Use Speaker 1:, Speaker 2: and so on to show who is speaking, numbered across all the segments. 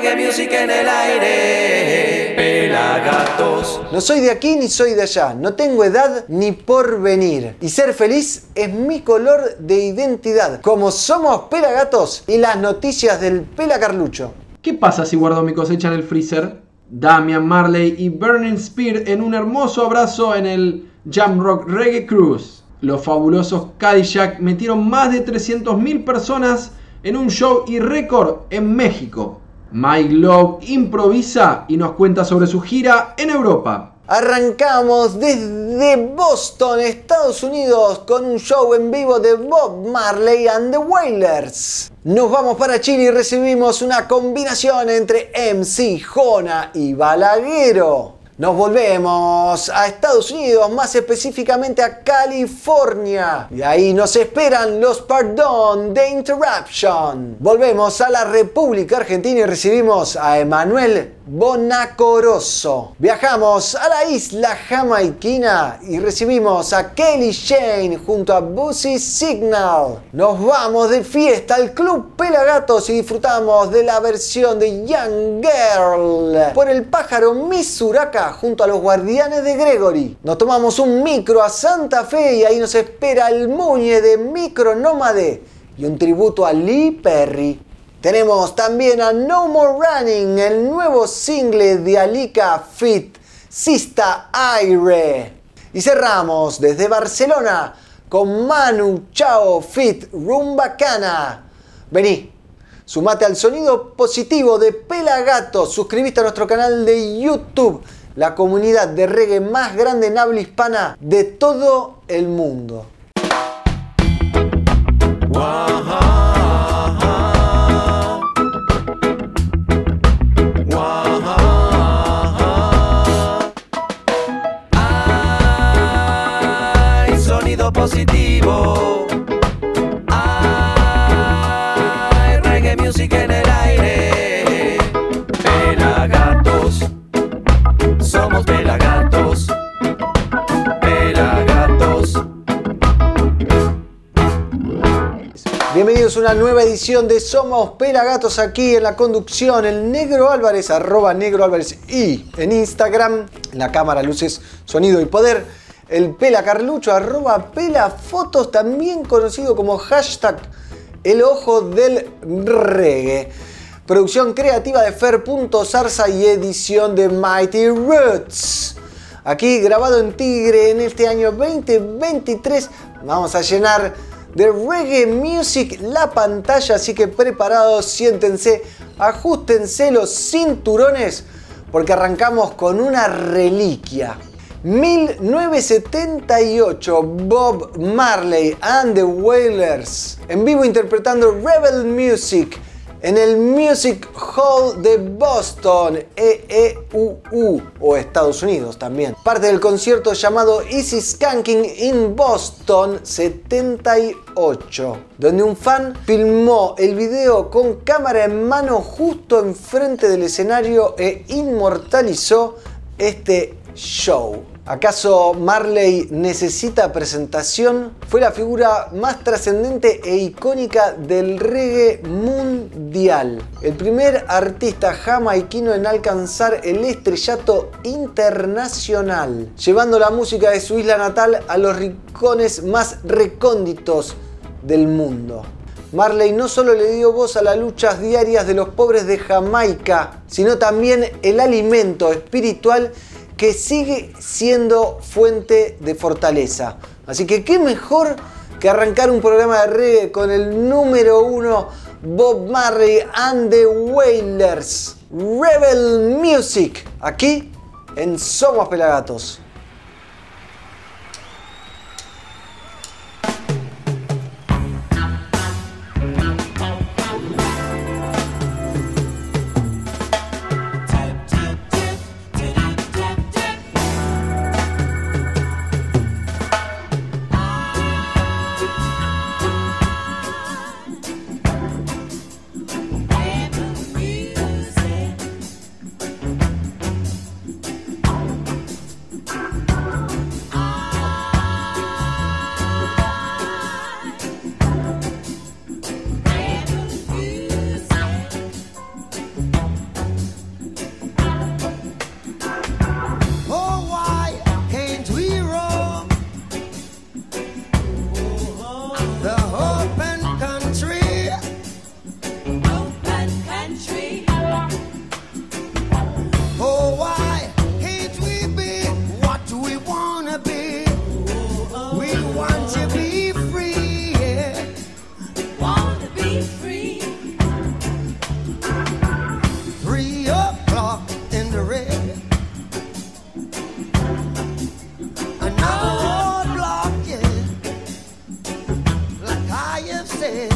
Speaker 1: reggae music en el aire. Pelagatos.
Speaker 2: No soy de aquí ni soy de allá, no tengo edad ni porvenir. Y ser feliz es mi color de identidad, como somos pelagatos y las noticias del pelacarlucho.
Speaker 3: ¿Qué pasa si guardo mi cosecha en el freezer? Damian Marley y Burning Spear en un hermoso abrazo en el Jamrock Reggae Cruise. Los fabulosos Cadillac metieron más de 300.000 personas en un show y récord en México. Mike Love improvisa y nos cuenta sobre su gira en Europa.
Speaker 2: Arrancamos desde Boston, Estados Unidos, con un show en vivo de Bob Marley and the Wailers. Nos vamos para Chile y recibimos una combinación entre MC, Jona y Balaguero. Nos volvemos a Estados Unidos, más específicamente a California. Y ahí nos esperan los Pardon de Interruption. Volvemos a la República Argentina y recibimos a Emanuel Bonacoroso. Viajamos a la isla jamaiquina y recibimos a Kelly Shane junto a Busy Signal. Nos vamos de fiesta al Club Pelagatos y disfrutamos de la versión de Young Girl por el pájaro Misuraka junto a los guardianes de Gregory. Nos tomamos un micro a Santa Fe y ahí nos espera el muñe de Micro Nómade y un tributo a Lee Perry. Tenemos también a No More Running, el nuevo single de Alika Fit, Sista Aire. Y cerramos desde Barcelona con Manu Chao Fit Rumbacana. Vení, sumate al sonido positivo de Pelagato, suscribiste a nuestro canal de YouTube, la comunidad de reggae más grande en habla hispana de todo el mundo.
Speaker 1: Positivo.
Speaker 2: Una nueva edición de Somos Pelagatos aquí en la conducción. El Negro Álvarez, arroba Negro Álvarez y en Instagram, la cámara, luces, sonido y poder. El Pela Carlucho, arroba Pela Fotos, también conocido como hashtag El Ojo del Reggae. Producción creativa de Fer.zarza y edición de Mighty Roots. Aquí grabado en Tigre en este año 2023. Vamos a llenar de reggae music la pantalla, así que preparados, siéntense, ajustense los cinturones porque arrancamos con una reliquia. 1978, Bob Marley and the Wailers, en vivo interpretando Rebel Music en el Music Hall de Boston, EEUU, o Estados Unidos también. Parte del concierto llamado Easy Skanking in Boston 78, donde un fan filmó el video con cámara en mano justo enfrente del escenario e inmortalizó este show. ¿Acaso Marley necesita presentación? Fue la figura más trascendente e icónica del reggae mundial. El primer artista jamaiquino en alcanzar el estrellato internacional, llevando la música de su isla natal a los rincones más recónditos del mundo. Marley no solo le dio voz a las luchas diarias de los pobres de Jamaica, sino también el alimento espiritual que sigue siendo fuente de fortaleza. Así que qué mejor que arrancar un programa de reggae con el número uno Bob Marley and the Wailers. Rebel Music, aquí en Somos Pelagatos. hacer.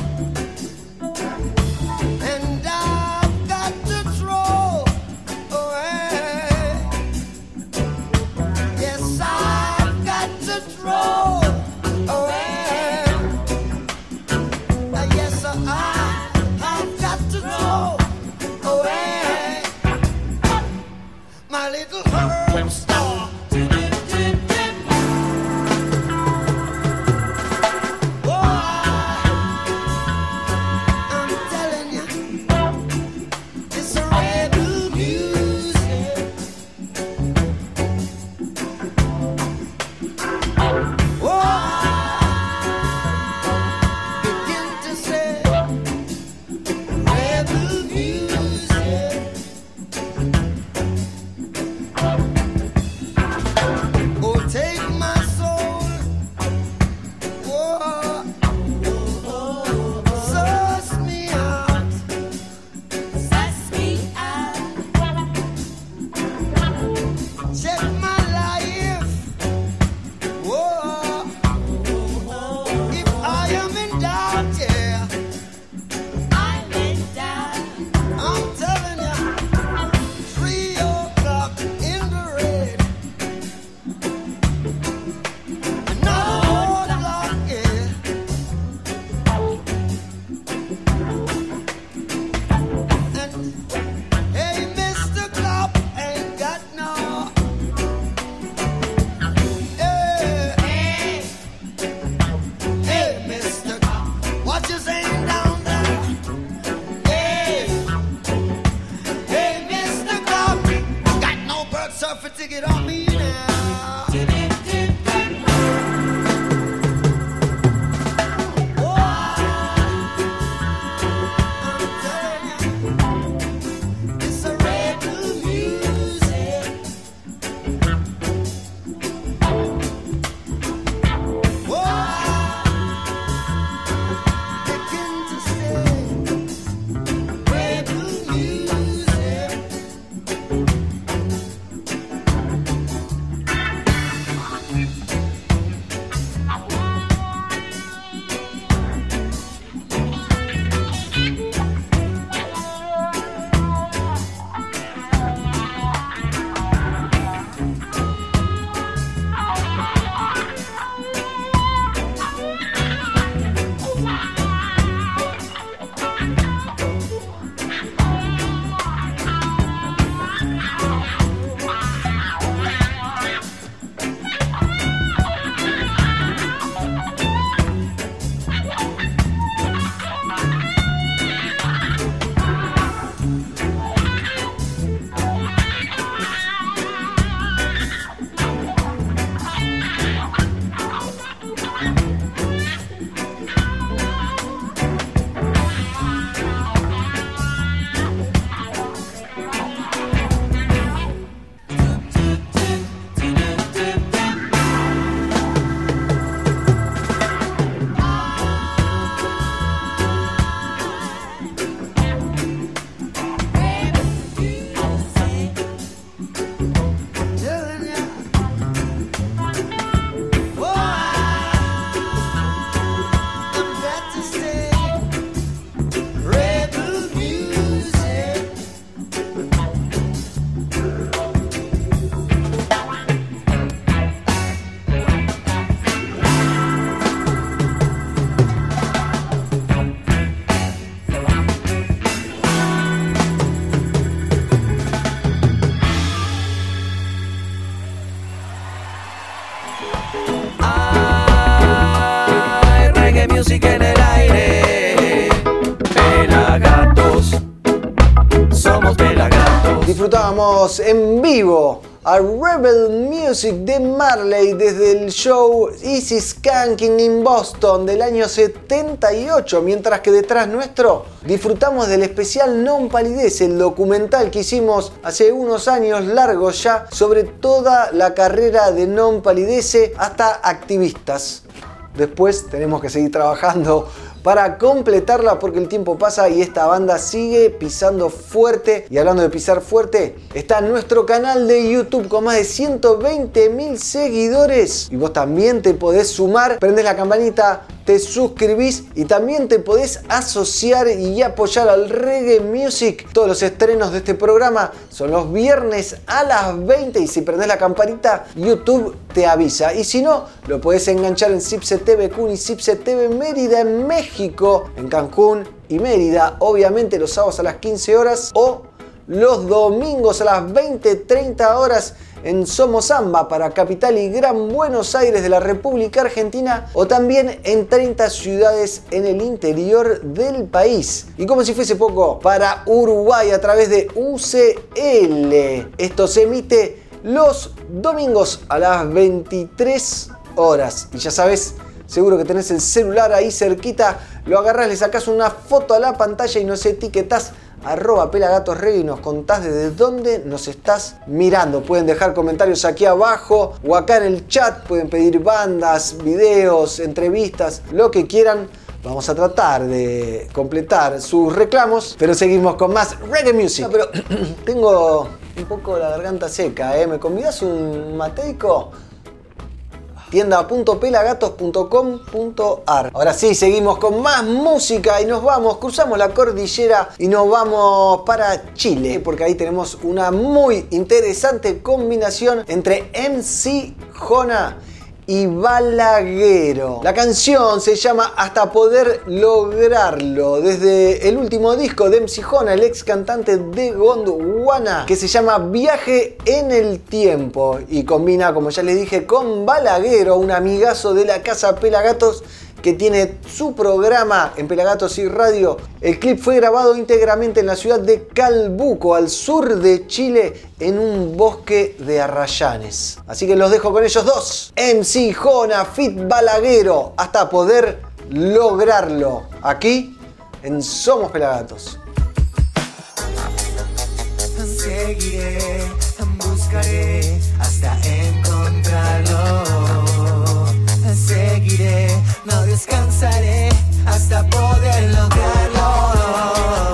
Speaker 2: En vivo a Rebel Music de Marley desde el show Easy Skanking in Boston del año 78, mientras que detrás nuestro disfrutamos del especial Non Palidez, el documental que hicimos hace unos años largos ya sobre toda la carrera de Non Palidece hasta activistas. Después tenemos que seguir trabajando para completarla porque el tiempo pasa y esta banda sigue pisando fuerte. Y hablando de pisar fuerte, está nuestro canal de YouTube con más de 120 mil seguidores. Y vos también te podés sumar, prendes la campanita, te suscribís y también te podés asociar y apoyar al reggae music. Todos los estrenos de este programa son los viernes a las 20 y si prendés la campanita YouTube te avisa. Y si no, lo podés enganchar en Cipse TV Kun y Cipse TV Mérida en México, en Cancún y Mérida, obviamente los sábados a las 15 horas o los domingos a las 20-30 horas en Somos Samba para Capital y Gran Buenos Aires de la República Argentina o también en 30 ciudades en el interior del país. Y como si fuese poco, para Uruguay a través de UCL. Esto se emite los domingos a las 23 horas. Y ya sabes, seguro que tenés el celular ahí cerquita, lo agarras, le sacas una foto a la pantalla y nos etiquetas arroba pelagatosregui y nos contás desde dónde nos estás mirando. Pueden dejar comentarios aquí abajo o acá en el chat, pueden pedir bandas, videos, entrevistas, lo que quieran. Vamos a tratar de completar sus reclamos, pero seguimos con más reggae music. pero tengo un poco la garganta seca, ¿eh? ¿Me convidas un mateico? tienda.pelagatos.com.ar. Ahora sí, seguimos con más música y nos vamos, cruzamos la cordillera y nos vamos para Chile, porque ahí tenemos una muy interesante combinación entre MC Jona y Balaguero. La canción se llama Hasta poder lograrlo, desde el último disco de MC Jona, el ex cantante de Gondwana, que se llama Viaje en el Tiempo y combina, como ya les dije, con Balaguero, un amigazo de la casa Pelagatos que tiene su programa en Pelagatos y Radio. El clip fue grabado íntegramente en la ciudad de Calbuco, al sur de Chile, en un bosque de arrayanes. Así que los dejo con ellos dos. MC Jona, Fit Balaguero, hasta poder lograrlo. Aquí en Somos Pelagatos.
Speaker 1: Seguiré, buscaré hasta encontrarlo. Seguiré, no descansaré hasta poder lograrlo.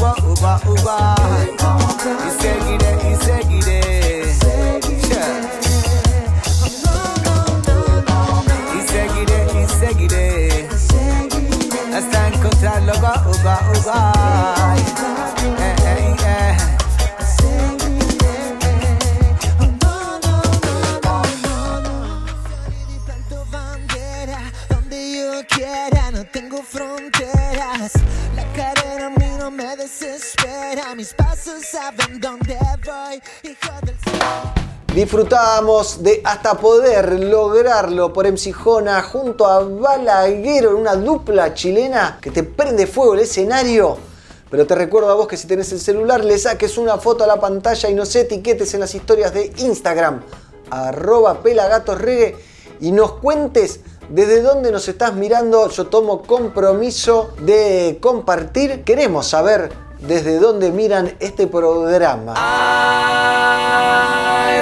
Speaker 1: Uga, uga. Y seguiré, y seguiré. Yeah. Y seguiré, y seguiré.
Speaker 4: Disfrutábamos de hasta poder lograrlo por MC Jona junto a Balaguero en una dupla chilena que te prende fuego el escenario. Pero te recuerdo a vos que si tenés el celular le saques una foto a la pantalla y nos etiquetes en las historias de Instagram, arroba pelagatosregue y nos cuentes desde dónde nos estás mirando. Yo tomo compromiso de compartir. Queremos saber desde dónde miran este programa.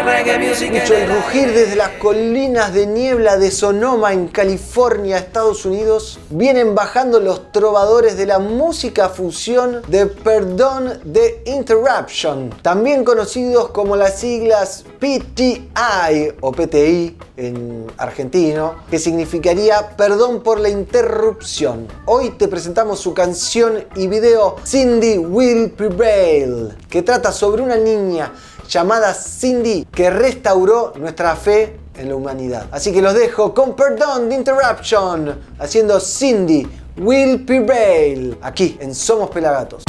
Speaker 4: Escucho el rugir desde las colinas de niebla de Sonoma en California, Estados Unidos. Vienen bajando los trovadores de la música fusión de Perdón de Interruption, también conocidos como las siglas PTI o PTI en argentino, que significaría Perdón por la Interrupción. Hoy te presentamos su canción y video Cindy Will Prevail, que trata sobre una niña llamada Cindy que restauró nuestra fe en la humanidad. Así que los dejo con Perdón de Interruption, haciendo Cindy Will Prevail, aquí en Somos Pelagatos.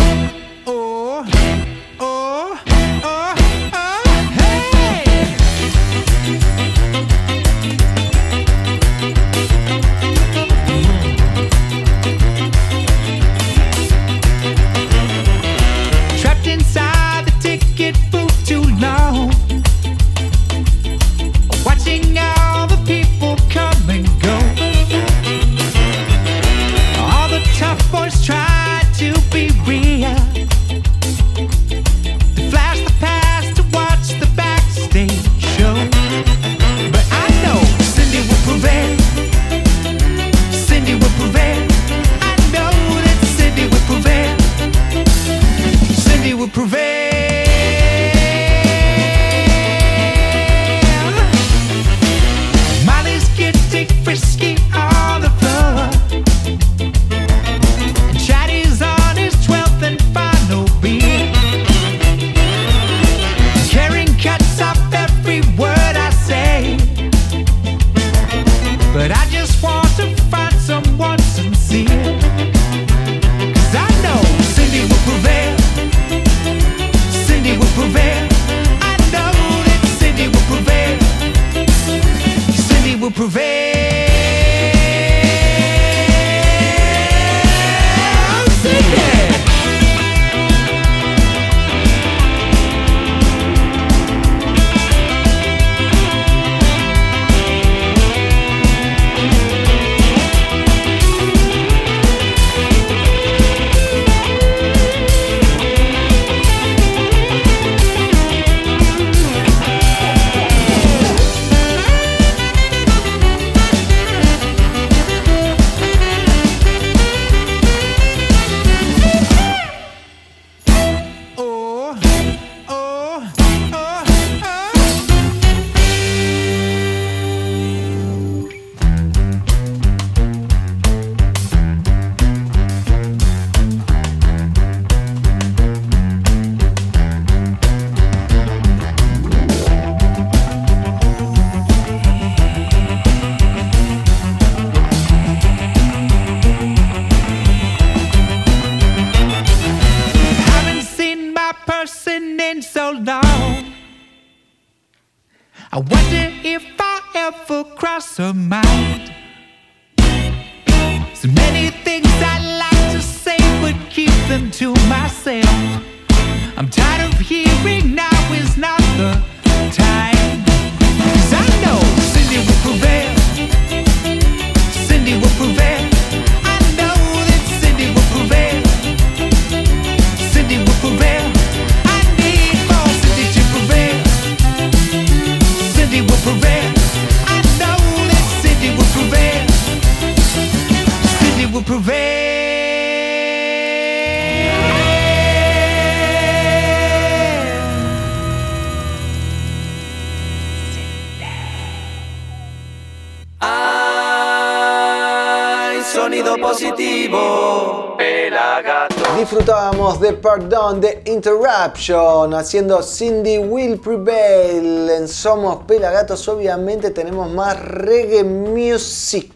Speaker 2: Haciendo Cindy Will Prevail. En Somos Pelagatos obviamente tenemos más reggae music.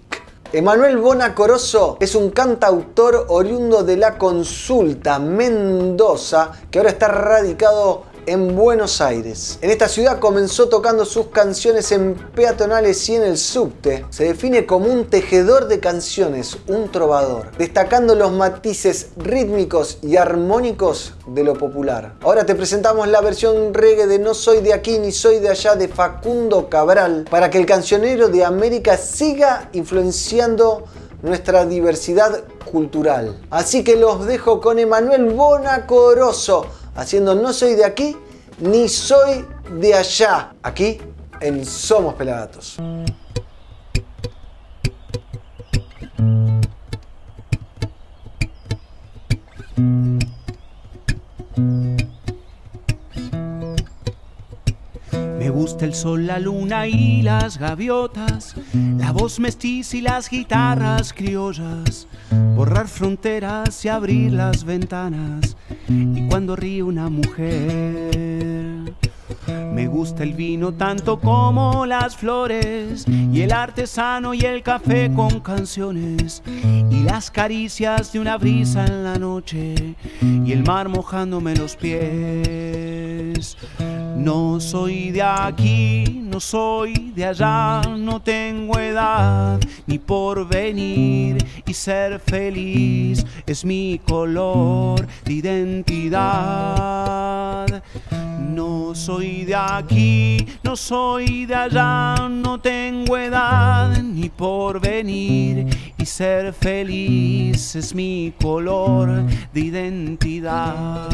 Speaker 2: Emanuel Bonacoroso es un cantautor oriundo de la Consulta, Mendoza, que ahora está radicado en Buenos Aires. En esta ciudad comenzó tocando sus canciones en peatonales y en el subte. Se define como un tejedor de canciones, un trovador, destacando los matices rítmicos y armónicos de lo popular. Ahora te presentamos la versión reggae de No soy de aquí ni soy de allá de Facundo Cabral para que el cancionero de América siga influenciando nuestra diversidad cultural. Así que los dejo con Emanuel Bonacoroso haciendo No soy de aquí ni soy de allá, aquí en Somos Pelagatos.
Speaker 5: Gusta el sol, la luna y las gaviotas, la voz mestiza y las guitarras criollas, borrar fronteras y abrir las ventanas, y cuando ríe una mujer. Me gusta el vino tanto como las flores y el artesano y el café con canciones y las caricias de una brisa en la noche y el mar mojándome los pies. No soy de aquí, no soy de allá, no tengo edad ni por venir y ser feliz es mi color de identidad. No soy de aquí, no soy de allá, no tengo edad ni por venir y ser feliz es mi color de identidad.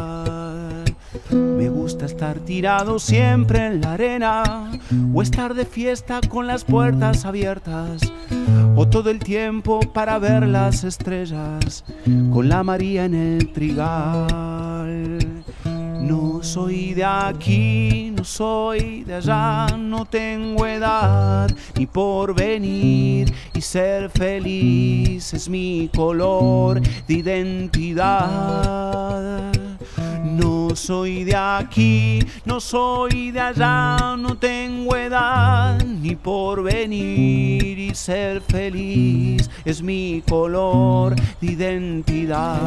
Speaker 5: Me gusta estar tirado siempre en la arena o estar de fiesta con las puertas abiertas o todo el tiempo para ver las estrellas con la María en el trigal. No soy de aquí, no soy de allá, no tengo edad ni por venir y ser feliz es mi color de identidad. No soy de aquí, no soy de allá, no tengo edad ni por venir y ser feliz es mi color de identidad.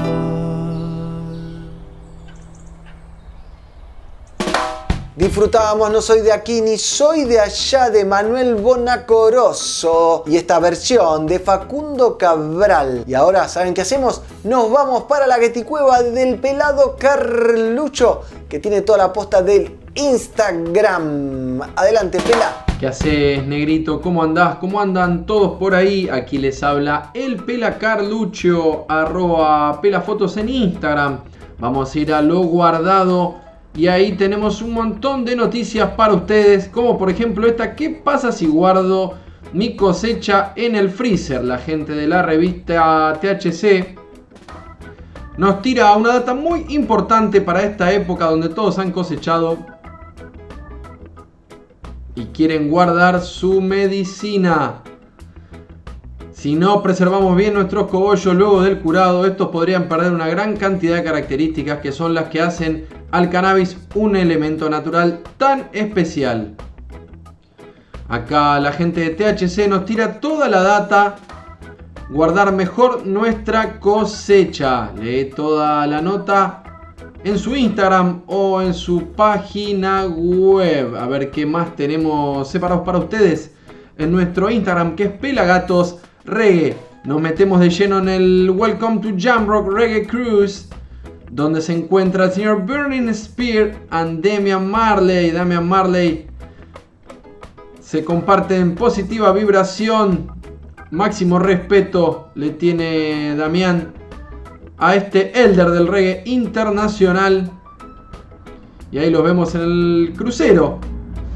Speaker 2: Disfrutábamos No soy de aquí ni soy de allá de Manuel Bonacoroso y esta versión de Facundo Cabral. Y ahora, ¿saben qué hacemos? Nos vamos para la Cueva del pelado Carlucho que tiene toda la posta del Instagram. Adelante, pela.
Speaker 3: ¿Qué haces, negrito? ¿Cómo andás? ¿Cómo andan todos por ahí? Aquí les habla el Pela Carlucho, arroba pelafotos en Instagram. Vamos a ir a lo guardado y ahí tenemos un montón de noticias para ustedes, como por ejemplo esta, ¿qué pasa si guardo mi cosecha en el freezer? La gente de la revista THC nos tira una data muy importante para esta época donde todos han cosechado y quieren guardar su medicina. Si no preservamos bien nuestros cogollos luego del curado, estos podrían perder una gran cantidad de características que son las que hacen al cannabis un elemento natural tan especial. Acá la gente de THC nos tira toda la data. Guardar mejor nuestra cosecha. Lee toda la nota en su Instagram o en su página web. A ver qué más tenemos separados para ustedes en nuestro Instagram que es Pelagatos Reggae. Nos metemos de lleno en el Welcome to Jamrock Reggae Cruise donde se encuentra el señor Burning Spear and Damian Marley. Damian Marley se comparte en positiva vibración. Máximo respeto le tiene Damián a este elder del reggae internacional. Y ahí los vemos en el crucero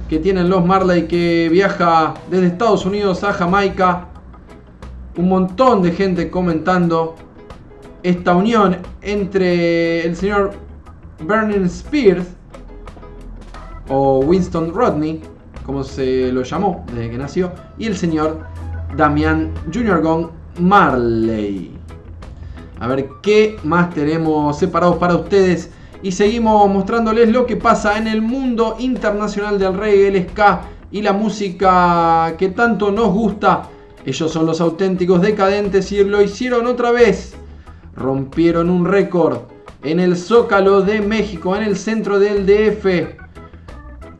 Speaker 3: que tienen los Marley que viaja desde Estados Unidos a Jamaica. Un montón de gente comentando esta unión entre el señor Burning Spears o Winston Rodney, como se lo llamó desde que nació, y el señor Damian Junior Gong Marley. A ver qué más tenemos separados para ustedes. Y seguimos mostrándoles lo que pasa en el mundo internacional del reggae, el ska y la música que tanto nos gusta. Ellos son los auténticos decadentes y lo hicieron otra vez. Rompieron un récord en el Zócalo de México, en el centro del DF.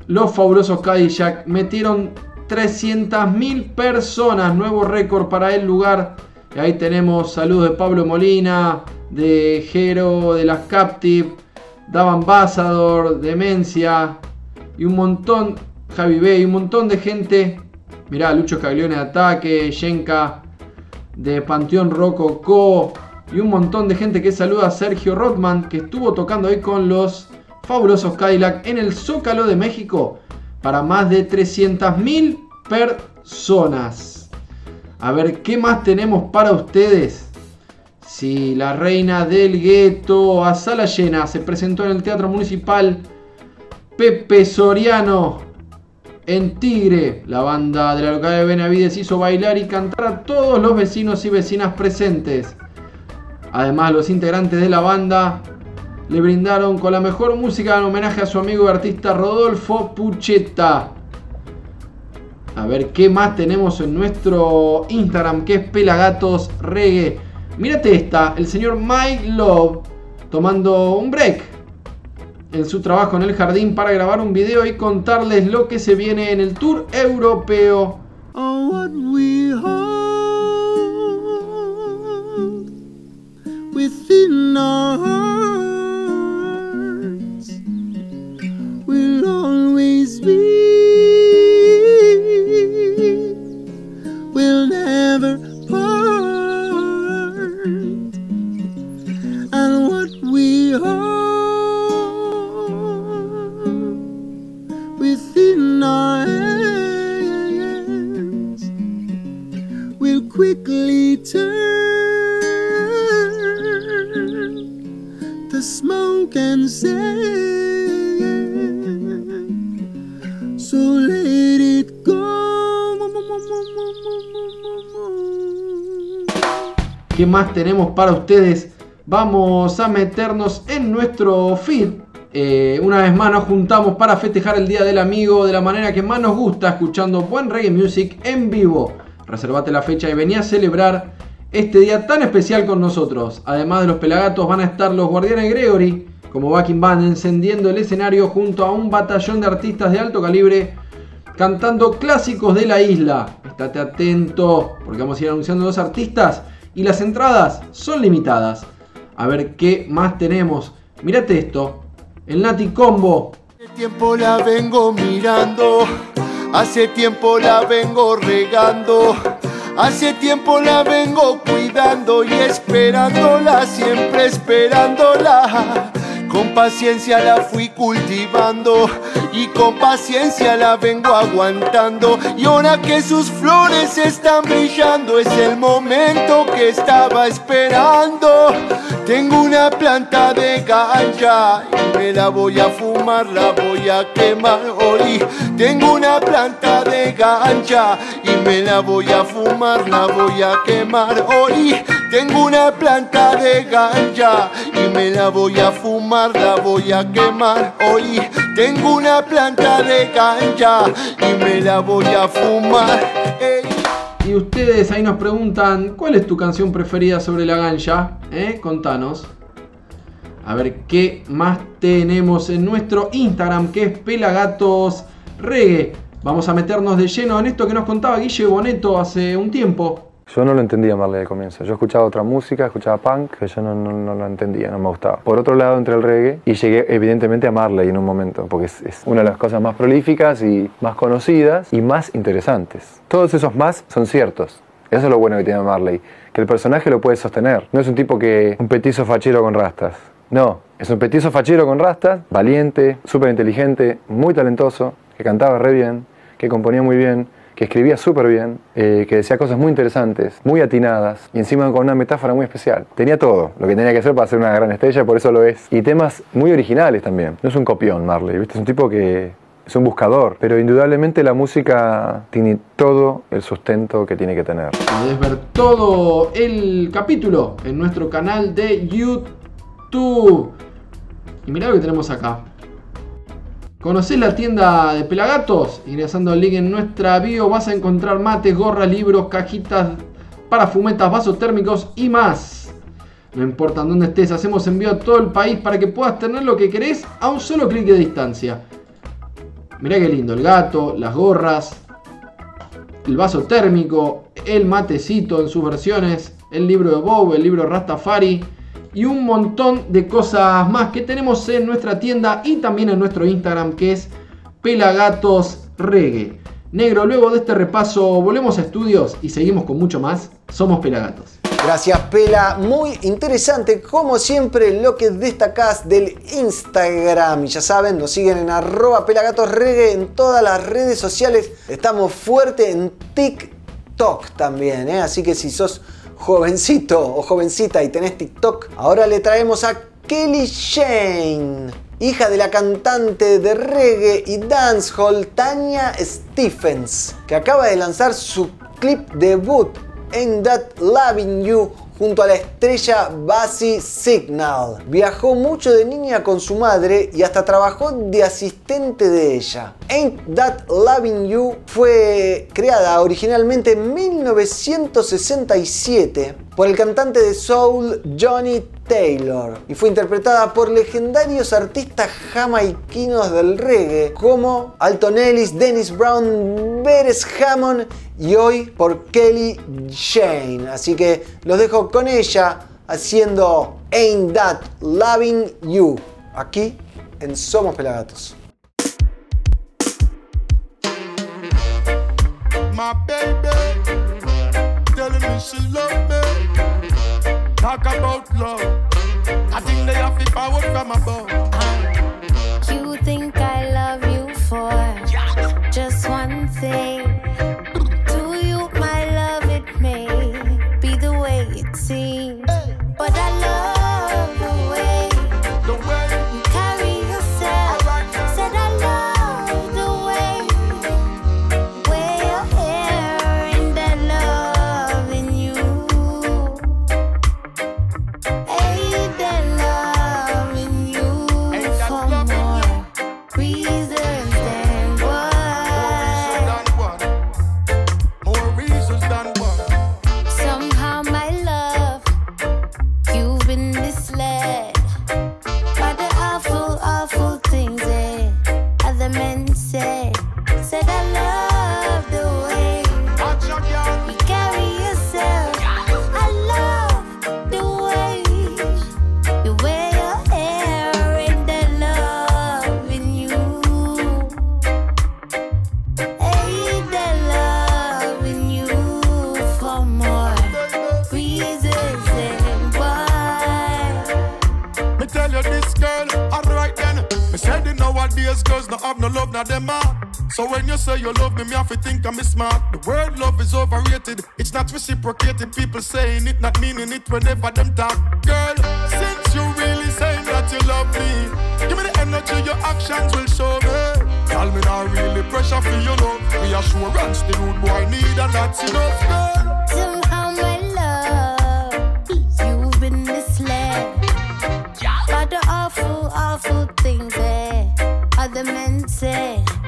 Speaker 3: Los fabulosos Cadillac metieron 300.000 personas, nuevo récord para el lugar. Y ahí tenemos saludos de Pablo Molina, de Jero, de las Captive, Dava Ambassador, Demencia y un montón, Javi B, y un montón de gente. Mirá, Lucho Caglione de Ataque, Yenka de Panteón Rococó y un montón de gente que saluda a Sergio Rothman que estuvo tocando ahí con los fabulosos Cadillac en el Zócalo de México para más de 300.000 personas. A ver, ¿qué más tenemos para ustedes? Si la reina del gueto a sala llena se presentó en el Teatro Municipal Pepe Soriano en Tigre. La banda de la localidad de Benavides hizo bailar y cantar a todos los vecinos y vecinas presentes. Además, los integrantes de la banda le brindaron con la mejor música en homenaje a su amigo y artista Rodolfo Pucheta. A ver qué más tenemos en nuestro Instagram, que es Pelagatos Reggae. Mírate esta, el señor Mike Love tomando un break en su trabajo en el jardín para grabar un video y contarles lo que se viene en el tour europeo.
Speaker 6: Oh, what we always be, and sand. So let it go.
Speaker 3: ¿Qué más tenemos para ustedes? Vamos a meternos en nuestro feed. Eh, una vez más nos juntamos para festejar el Día del Amigo de la manera que más nos gusta, escuchando buen reggae music en vivo. Reservate la fecha y vení a celebrar este día tan especial con nosotros. Además de los pelagatos van a estar los Guardianes Gregory como backing band encendiendo el escenario junto a un batallón de artistas de alto calibre cantando clásicos de la isla. Estate atento porque vamos a ir anunciando los artistas y las entradas son limitadas. A ver qué más tenemos. Mírate esto. El Nati Combo.
Speaker 7: Hace tiempo la vengo mirando, hace tiempo la vengo regando, hace tiempo la vengo cuidando y esperándola, siempre esperándola. Con paciencia la fui cultivando y con paciencia la vengo aguantando. Y ahora que sus flores están brillando, es el momento que estaba esperando. Tengo una planta de ganja y me la voy a fumar, la voy a quemar hoy. Tengo una planta de ganja y me la voy a fumar, la voy a quemar hoy. Tengo una planta de ganja y me la voy a fumar, la voy a quemar hoy. Tengo una planta de ganja y me la voy a fumar.
Speaker 3: Y ustedes ahí nos preguntan, ¿cuál es tu canción preferida sobre la ganja? ¿Eh? Contanos. A ver qué más tenemos en nuestro Instagram, que es Pelagatos Reggae. Vamos a meternos de lleno en esto que nos contaba Guille Boneto hace un tiempo.
Speaker 8: Yo no lo entendía Marley al comienzo. Yo escuchaba otra música, escuchaba punk, pero yo no, no, no lo entendía, no me gustaba. Por otro lado, entré al reggae y llegué evidentemente a Marley en un momento, porque es, es una de las cosas más prolíficas y más conocidas y más interesantes. Todos esos más son ciertos. Eso es lo bueno que tiene Marley, que el personaje lo puede sostener. No es un tipo que un petizo fachero con rastas. No, es un petizo fachero con rastas, valiente, súper inteligente, muy talentoso, que cantaba re bien, que componía muy bien, que escribía súper bien, eh, que decía cosas muy interesantes, muy atinadas y encima con una metáfora muy especial. Tenía todo lo que tenía que hacer para ser una gran estrella, por eso lo es. Y temas muy originales también. No es un copión Marley, ¿viste? Es un tipo que es un buscador, pero indudablemente la música tiene todo el sustento que tiene que tener.
Speaker 3: Podés ver todo el capítulo en nuestro canal de YouTube. Y mirá lo que tenemos acá. ¿Conocés la tienda de Pelagatos? Ingresando al link en nuestra bio vas a encontrar mates, gorras, libros, cajitas para fumetas, vasos térmicos y más. No importa dónde estés, hacemos envío a todo el país para que puedas tener lo que querés a un solo clic de distancia. Mirá qué lindo, el gato, las gorras, el vaso térmico, el matecito en sus versiones, el libro de Bob, el libro Rastafari y un montón de cosas más que tenemos en nuestra tienda y también en nuestro Instagram que es Pelagatos Reggae. Negro, luego de este repaso volvemos a estudios y seguimos con mucho más. Somos Pelagatos.
Speaker 2: Gracias Pela, muy interesante como siempre lo que destacás del Instagram. Y ya saben, nos siguen en arroba pelagatosregue en todas las redes sociales. Estamos fuerte en TikTok también, ¿eh? así que si sos jovencito o jovencita y tenés TikTok, ahora le traemos a Kelly Shane, hija de la cantante de reggae y dancehall Tanya Stephens, que acaba de lanzar su clip debut en That Loving You junto a la estrella Bassy Signal. Viajó mucho de niña con su madre y hasta trabajó de asistente de ella. Ain't That Loving You fue creada originalmente en 1967 por el cantante de soul Johnny Taylor y fue interpretada por legendarios artistas jamaiquinos del reggae como Alton Ellis, Dennis Brown, Beres Hammond y hoy por Kelly Shane. Así que los dejo con ella haciendo Ain't That Loving You aquí en Somos Pelagatos.
Speaker 9: Talk about love. I think they have to forward from above. That's enough, girl.
Speaker 10: Somehow, my love, you've been misled by the awful, awful things that other men said.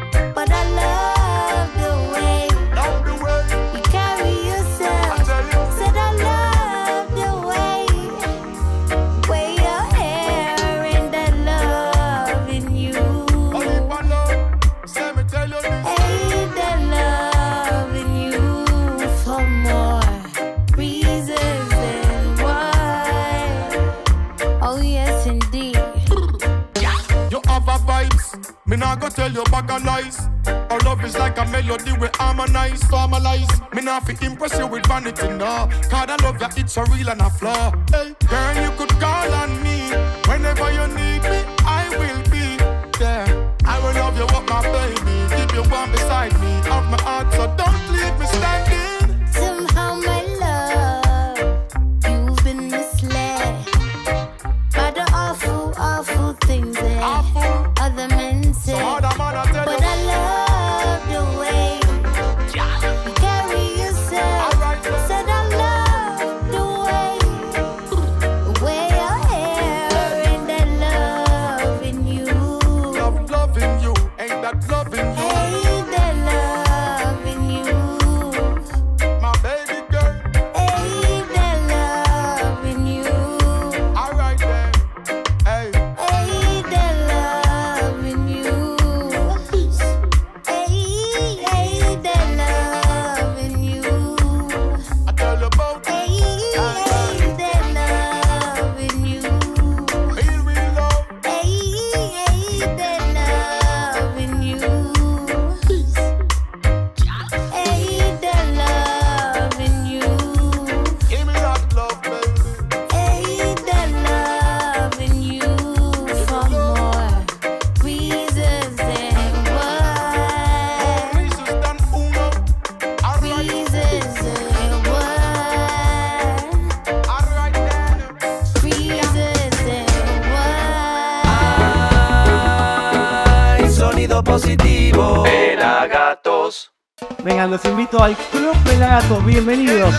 Speaker 9: Tell you bag of lies. Our love is like a melody we harmonize, formalize. Me nah fi impress you with vanity, no. Cause I love ya, it's a real and a flaw. Hey, girl, you could call on me whenever you need me. I will be there. I will love you up, my baby. Keep you warm beside me, of my heart, so
Speaker 11: Vengan, los invito al Club Pelagatos. Bienvenidos.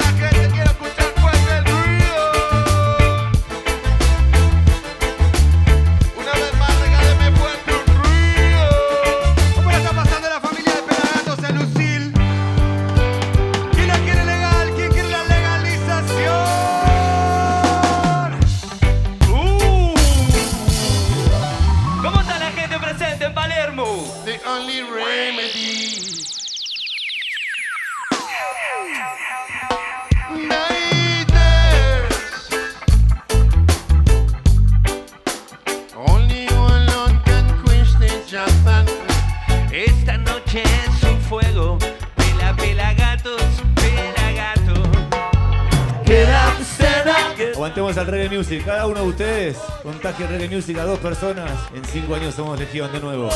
Speaker 12: Reggae music a dos personas. En cinco años somos legión de nuevo.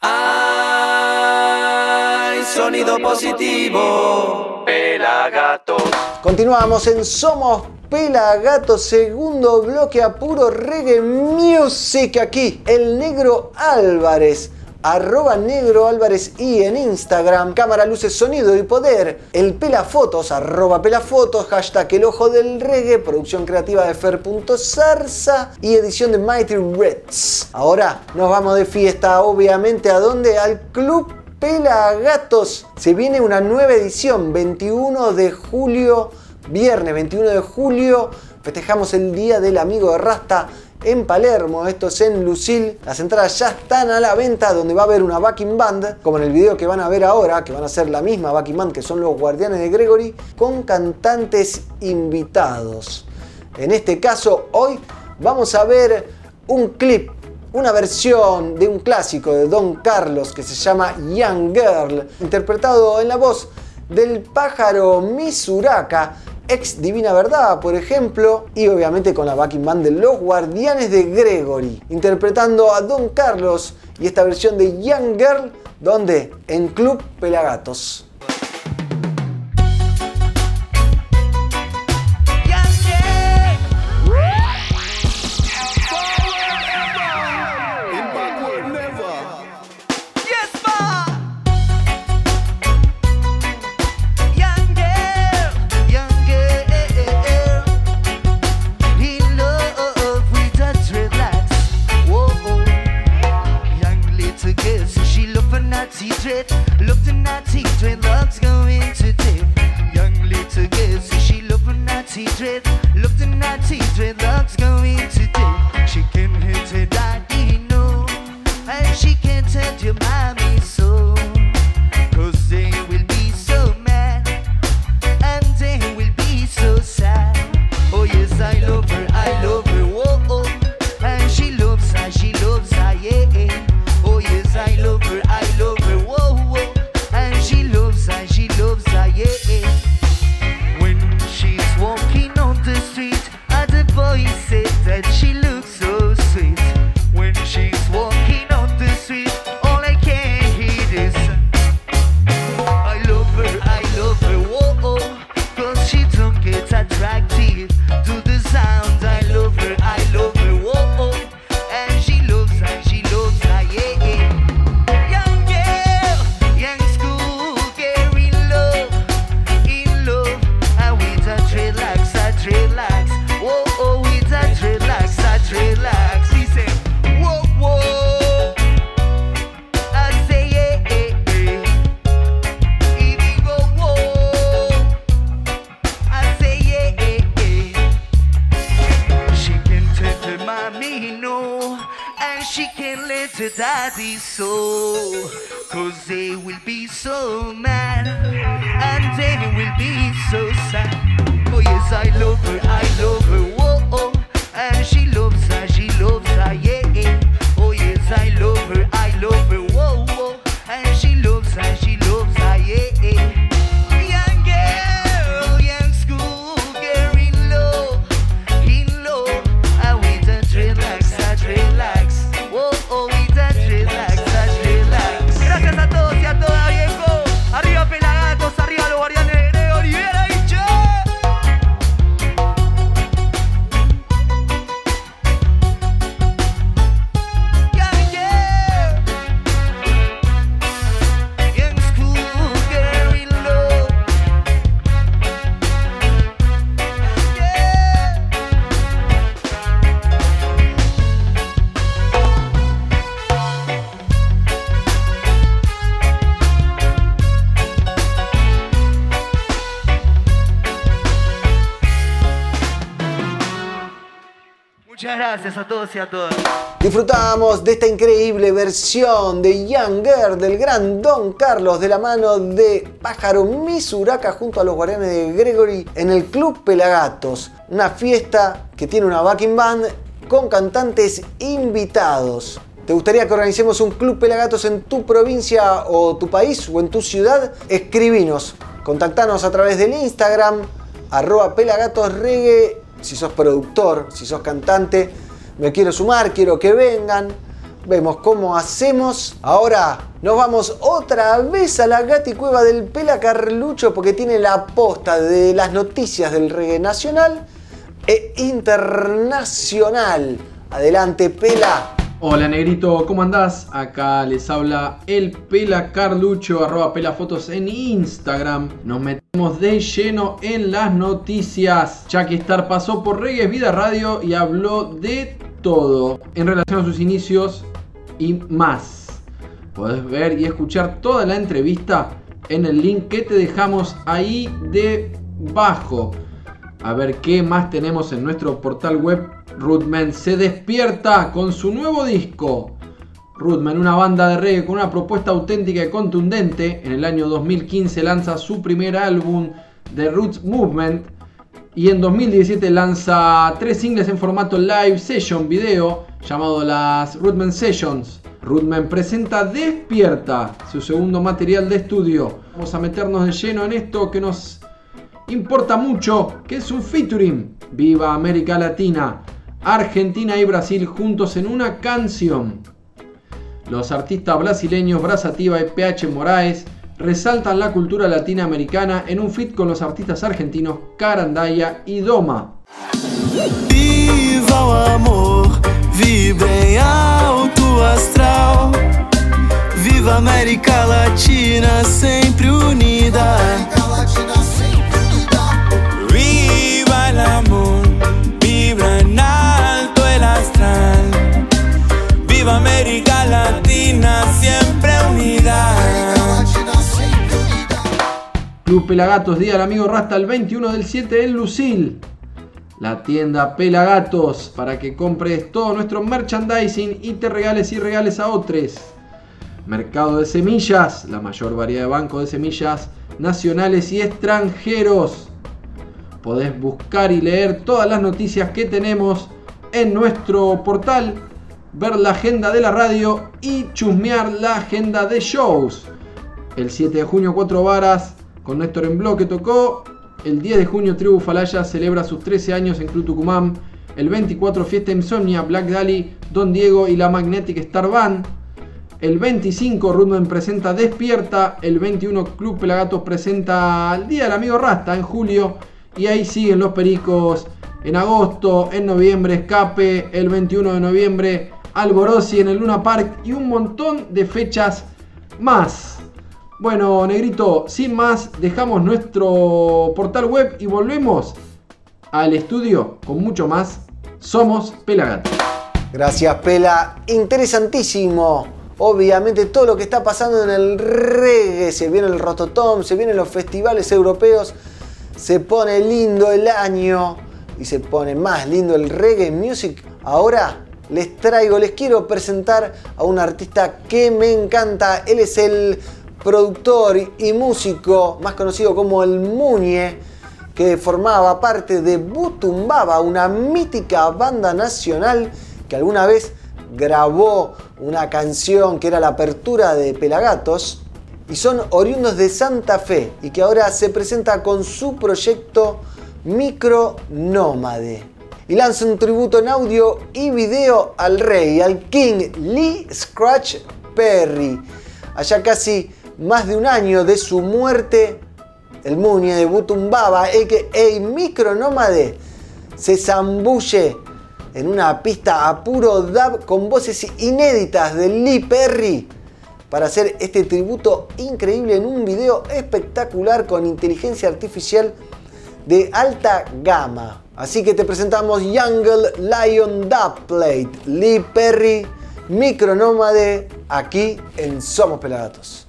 Speaker 11: Ay, sonido positivo.
Speaker 2: Pelagatos. Continuamos en Somos Pelagatos, segundo bloque a puro reggae music aquí. El negro Álvarez. Arroba negro Álvarez y en Instagram, cámara, luces, sonido y poder. El pelafotos, arroba pelafotos, hashtag el ojo del reggae, producción creativa de Fer.zarza y edición de Mighty Reds. Ahora nos vamos de fiesta, obviamente, ¿a dónde? Al Club Pelagatos. Se viene una nueva edición, 21 de julio, viernes 21 de julio. Festejamos el Día del Amigo de Rasta en Palermo, esto es en Lucil. Las entradas ya están a la venta, donde va a haber una backing band, como en el video que van a ver ahora, que van a ser la misma backing band que son los Guardianes de Gregory, con cantantes invitados. En este caso, hoy vamos a ver un clip, una versión de un clásico de Don Carlos que se llama Young Girl, interpretado en la voz del pájaro Misuraka, ex Divina Verdad, por ejemplo, y obviamente con la backing band de Los Guardianes de Gregory, interpretando a Don Carlos y esta versión de Young Girl, donde en Club Pelagatos.
Speaker 11: Say that she gracias a todos y a todas.
Speaker 2: Disfrutamos de esta increíble versión de Young Girl del gran Don Carlos de la mano de Pájaro Misuraka junto a los guardianes de Gregory en el Club Pelagatos. Una fiesta que tiene una backing band con cantantes invitados. ¿Te gustaría que organicemos un Club Pelagatos en tu provincia o tu país o en tu ciudad? Escribinos, contactanos a través del Instagram, arroba pelagatosregue, si sos productor, si sos cantante, me quiero sumar, quiero que vengan. Vemos cómo hacemos. Ahora nos vamos otra vez a la gaticueva del Pela Carlucho porque tiene la posta de las noticias del reggae nacional e internacional. Adelante, Pela.
Speaker 3: Hola negrito, ¿cómo andás? Acá les habla el Pela Carlucho, arroba pelafotos en Instagram. Nos metemos de lleno en las noticias. Chucky Star pasó por Reggae Vida Radio y habló de todo en relación a sus inicios y más. Podés ver y escuchar toda la entrevista en el link que te dejamos ahí debajo. A ver qué más tenemos en nuestro portal web. Rootman se despierta con su nuevo disco. Rootman, una banda de reggae con una propuesta auténtica y contundente, en el año 2015 lanza su primer álbum, The Roots Movement, y en 2017 lanza tres singles en formato live session video llamado las Rootman Sessions. Rootman presenta Despierta, su segundo material de estudio. Vamos a meternos de lleno en esto que nos importa mucho, que es un featuring. Viva América Latina, Argentina y Brasil juntos en una canción. Los artistas brasileños Brazativa y PH Moraes resaltan la cultura latinoamericana en un feat con los artistas argentinos Carandaya y Doma.
Speaker 7: Viva o amor, vibra em alto astral. Viva América Latina, sempre unida. América Latina, siempre unida.
Speaker 3: Club Pelagatos, Día del Amigo Rasta el 21 del 7 en Lucil. La tienda Pelagatos para que compres todo nuestro merchandising y te regales y regales a otros. Mercado de semillas, la mayor variedad de bancos de semillas nacionales y extranjeros. Podés buscar y leer todas las noticias que tenemos en nuestro portal, ver la agenda de la radio y chusmear la agenda de shows. El 7 de junio 4 varas con Néstor en bloque tocó. El 10 de junio Tribu Falaya celebra sus 13 años en Club Tucumán. El 24 Fiesta Insomnia, Black Dali, Don Diego y la Magnetic Star Band. El 25 Rudman presenta Despierta. El 21 Club Pelagatos presenta el Día del Amigo Rasta en julio. Y ahí siguen los pericos. En agosto, en noviembre Escape. El 21 de noviembre Alborosi en el Luna Park. Y un montón de fechas más. Bueno, Negrito, sin más, dejamos nuestro portal web y volvemos al estudio con mucho más. Somos Pelagato.
Speaker 2: Gracias, Pela. Interesantísimo. Obviamente todo lo que está pasando en el reggae, se viene el Rototom, se vienen los festivales europeos, se pone lindo el año y se pone más lindo el reggae music. Ahora les traigo, les quiero presentar a un artista que me encanta. Él es el productor y músico más conocido como el Muñe, que formaba parte de Butumbaba, una mítica banda nacional que alguna vez grabó una canción que era la apertura de Pelagatos y son oriundos de Santa Fe y que ahora se presenta con su proyecto Micro Nómade. Y lanza un tributo en audio y video al rey, al King Lee Scratch Perry. Allá casi más de un año de su muerte, el Muñe de Butumbaba, a.k.a. Micronómade, se zambulle en una pista a puro dub con voces inéditas de Lee Perry para hacer este tributo increíble en un video espectacular con inteligencia artificial de alta gama. Así que te presentamos Jungle Lion Dubplate, Lee Perry, Micronómade, aquí en Somos Pelagatos.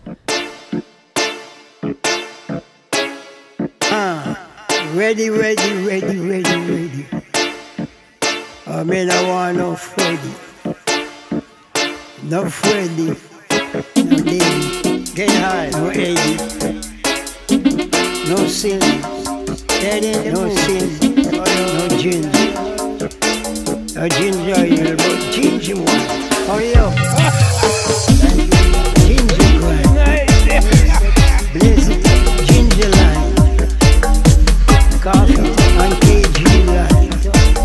Speaker 13: Ready, ready, ready, ready, ready.
Speaker 14: I mean, I want no Freddy. No Freddy. No Diddy. Get high, no Eddie. No silly. No silly. no jeans. No jeans are you, but jeans you want. Oh yeah. jeans you want. Bless it,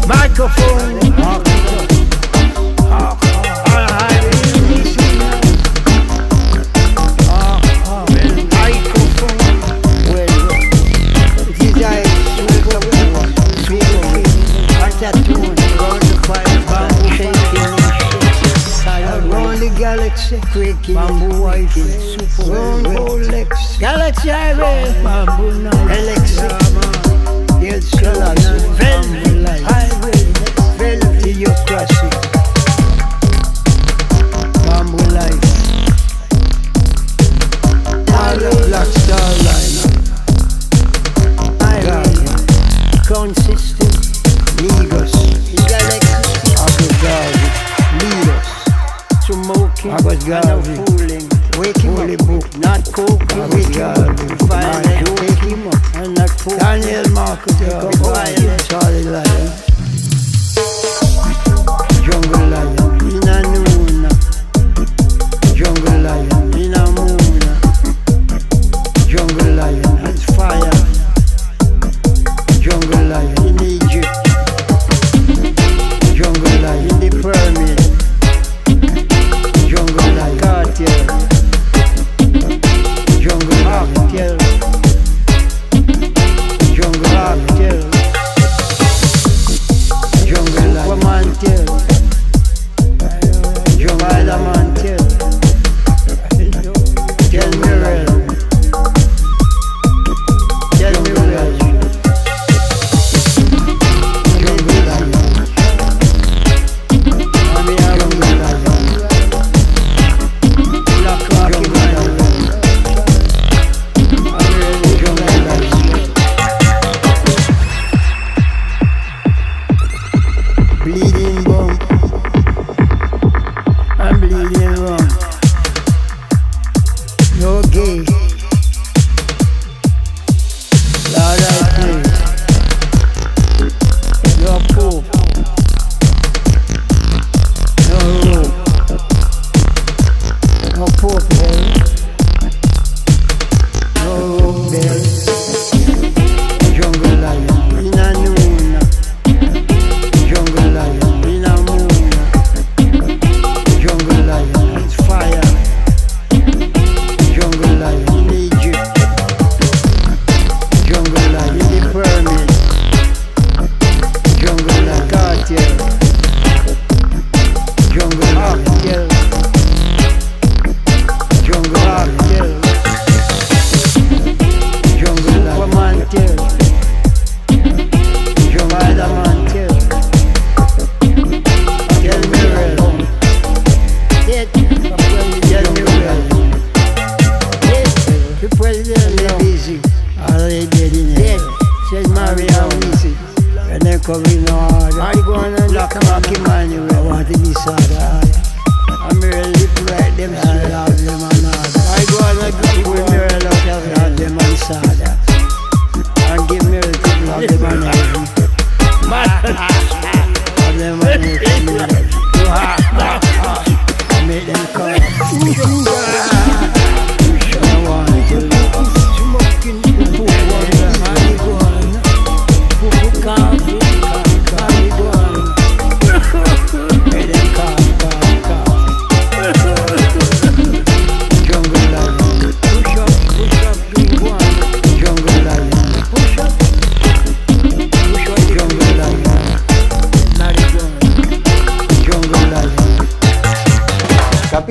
Speaker 14: Microphone. Galaxy Highway, Mabuna.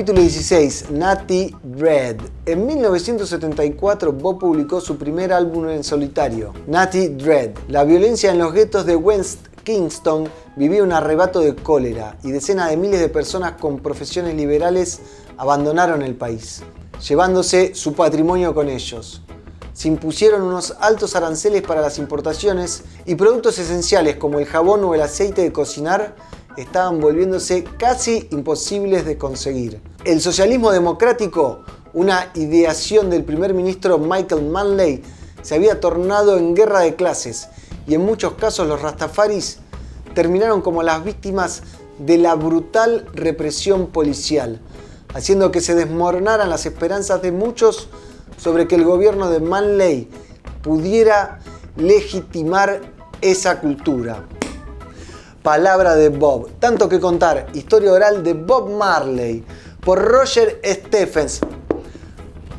Speaker 2: Capítulo 16. Natty Dread. En 1974 Bob publicó su primer álbum en solitario, Natty Dread. La violencia en los guetos de West Kingston vivía un arrebato de cólera y decenas de miles de personas con profesiones liberales abandonaron el país, llevándose su patrimonio con ellos. Se impusieron unos altos aranceles para las importaciones y productos esenciales como el jabón o el aceite de cocinar estaban volviéndose casi imposibles de conseguir. El socialismo democrático, una ideación del primer ministro Michael Manley, se había tornado en guerra de clases y en muchos casos los rastafaris terminaron como las víctimas de la brutal represión policial, haciendo que se desmoronaran las esperanzas de muchos sobre que el gobierno de Manley pudiera legitimar esa cultura. Palabra de Bob, tanto que contar, historia oral de Bob Marley por Roger Stephens.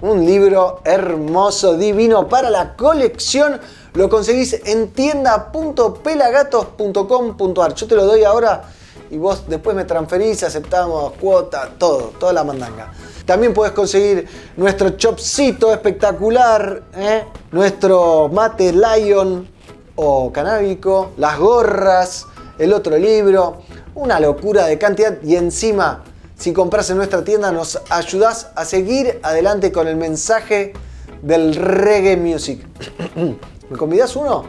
Speaker 2: Un libro hermoso, divino para la colección. Lo conseguís en tienda.pelagatos.com.ar. Yo te lo doy ahora y vos después me transferís, aceptamos cuota, todo, toda la mandanga. También puedes conseguir nuestro chopcito espectacular, ¿eh? nuestro mate lion o canábico, las gorras, el otro libro, una locura de cantidad y encima si compras en nuestra tienda nos ayudás a seguir adelante con el mensaje del reggae music. ¿Me convidas uno?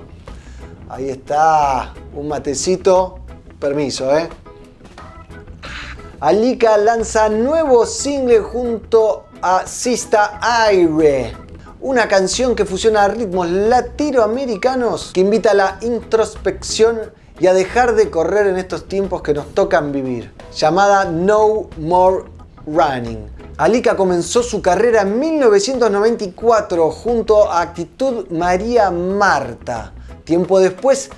Speaker 2: Ahí está, un matecito. Permiso, ¿eh? Alika lanza nuevo single junto a Sista Aire. Una canción que fusiona ritmos latinoamericanos que invita a la introspección y a dejar de correr en estos tiempos que nos tocan vivir. Llamada No More Running. Alika comenzó su carrera en 1994 junto a Actitud María Marta. Tiempo después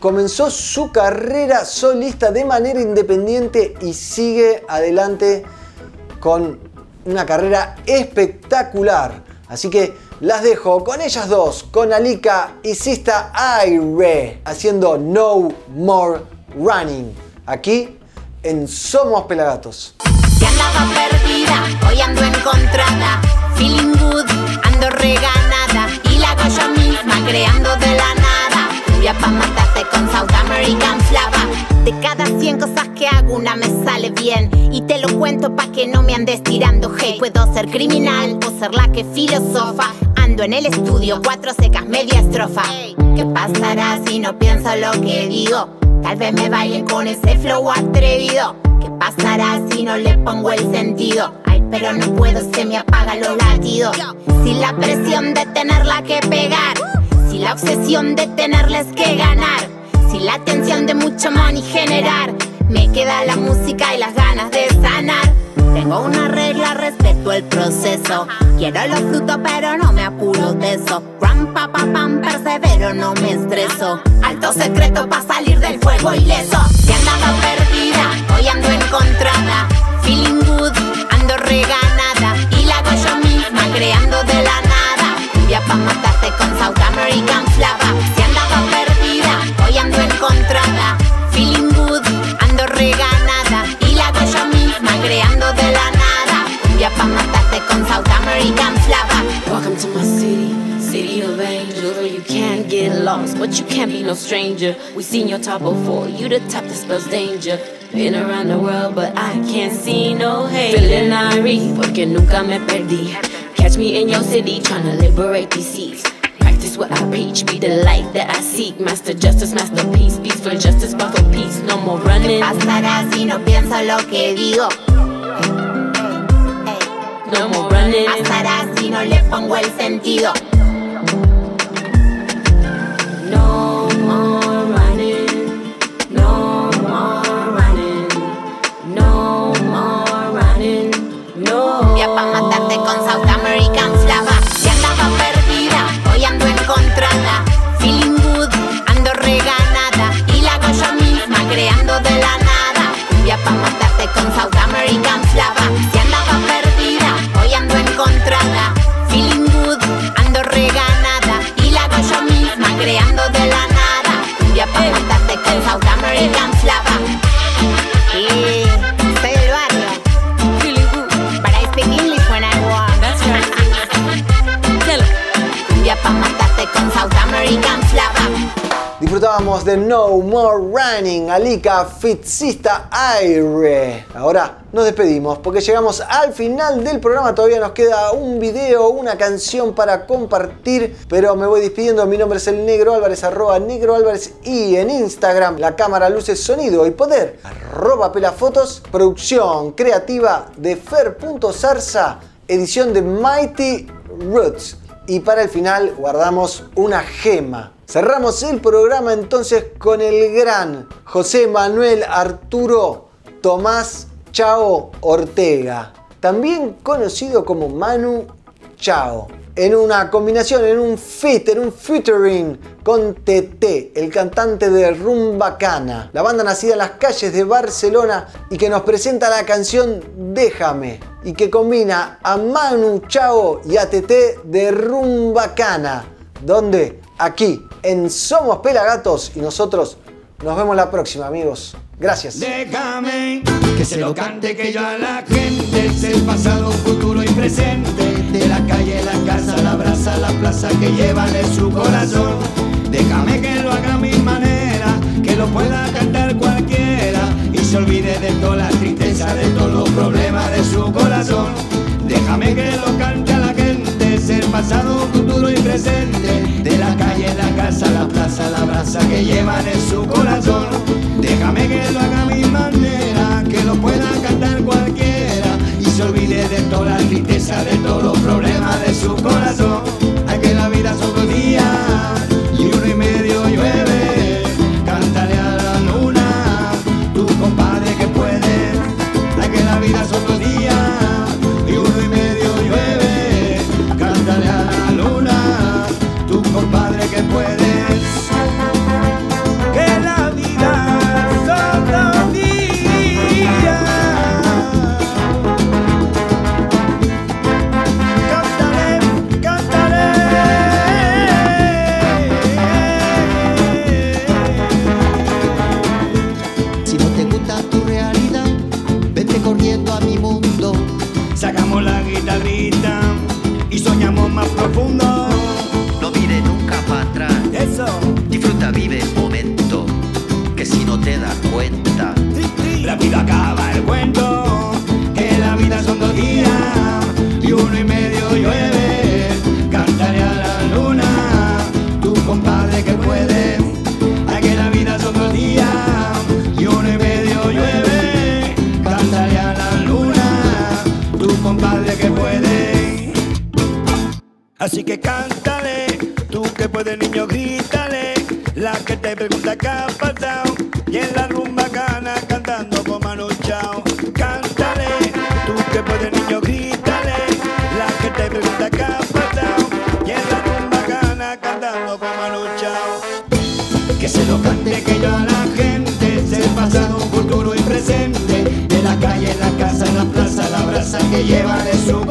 Speaker 2: comenzó su carrera solista de manera independiente y sigue adelante con una carrera espectacular. Así que las dejo con ellas dos, con Alika y Sista Aire, haciendo No More Running, aquí en Somos Pelagatos.
Speaker 13: Si andaba perdida, hoy ando encontrada. Feeling good, ando reganada. Y la hago yo misma, creando de la nada. Cumbia pa' matarte con South American Flava. De cada 100 cosas que hago, una me sale bien. Y te lo cuento pa' que no me andes tirando hate. Puedo ser criminal o ser la que filosofa. En el estudio, cuatro secas, media estrofa. ¿Qué pasará si no pienso lo que digo? Tal vez me vaya con ese flow atrevido. ¿Qué pasará si no le pongo el sentido? Ay, pero no puedo, se me apagan los latidos. Si la presión de tenerla que pegar, si la obsesión de tenerles que ganar, si la tensión de mucho money generar, me queda la música y las ganas de sanar. Tengo una regla, respeto el proceso. Quiero los frutos, pero no me apuro de eso. Ram, pa, pa, pam, persevero, no me estreso. Alto secreto para salir del fuego ileso. Si andaba perdida, hoy ando encontrada. Feeling good, ando reganada. Y la hago yo misma, creando de la nada. Cumbia pa' matarte con South American Flava.
Speaker 15: But you can't be no stranger. We seen your top before, you the type that spells danger. Been around the world, but I can't see no hate. Feeling irie, porque nunca me perdí. Catch me in your city, tryna liberate these seas. Practice what I preach, be the light that I seek. Master justice, masterpiece, peace for justice, but for peace. No more running.
Speaker 13: ¿Qué pasará si no pienso lo que digo?
Speaker 15: No more running.
Speaker 13: Pasará si no le pongo el sentido. con South American Flava. Si andaba perdida, hoy ando encontrada. Feeling good, ando reganada. Y la hago yo misma, creando de la nada. Cumbia pa' matarte con South American Flava. Si andaba perdida, hoy ando encontrada. Feeling good, ando
Speaker 2: reganada. Y la hago yo misma, creando de la nada. Cumbia pa' matarte con South American No More Running, Alika Fitzista Aire. Ahora nos despedimos porque llegamos al final del programa. Todavía nos queda un video, una canción para compartir, pero me voy despidiendo. Mi nombre es el Negro Álvarez, arroba Negro Álvarez y en Instagram la cámara, luces, sonido y poder, arroba pelafotos, producción creativa de Fer.zarza, edición de Mighty Roots. Y para el final guardamos una gema. Cerramos el programa entonces con el gran José Manuel Arturo Tomás Chao Ortega, también conocido como Manu Chao. En una combinación, en un fit, en un featuring con TT, el cantante de Rumba Cana, la banda nacida en las calles de Barcelona y que nos presenta la canción Déjame y que combina a Manu Chao y a TT de Rumba Cana. ¿Dónde? Aquí, en Somos Pelagatos y nosotros nos vemos la próxima, amigos. Gracias.
Speaker 16: Déjame que se lo cante que yo a la gente es el pasado, futuro y presente. De la calle, la casa, la brasa, la plaza que llevan en su corazón. Déjame que lo haga a mi manera, que lo pueda cantar cualquiera y se olvide de toda la tristeza, de todos los problemas de su corazón. Déjame que lo cante a la gente, pasado, futuro y presente. De la calle, la casa, la plaza, la brasa que llevan en su corazón. Déjame que lo haga a mi manera, que lo pueda cantar cualquiera y se olvide de toda la tristeza, de todos los problemas de su corazón.
Speaker 17: Vete corriendo a mi mundo.
Speaker 16: Sacamos la guitarrita y soñamos más profundo.
Speaker 17: No mire nunca para atrás.
Speaker 16: Eso.
Speaker 17: Disfruta, vive el momento. Que si no te das cuenta,
Speaker 16: Rápido acaba el cuento. Lleva de su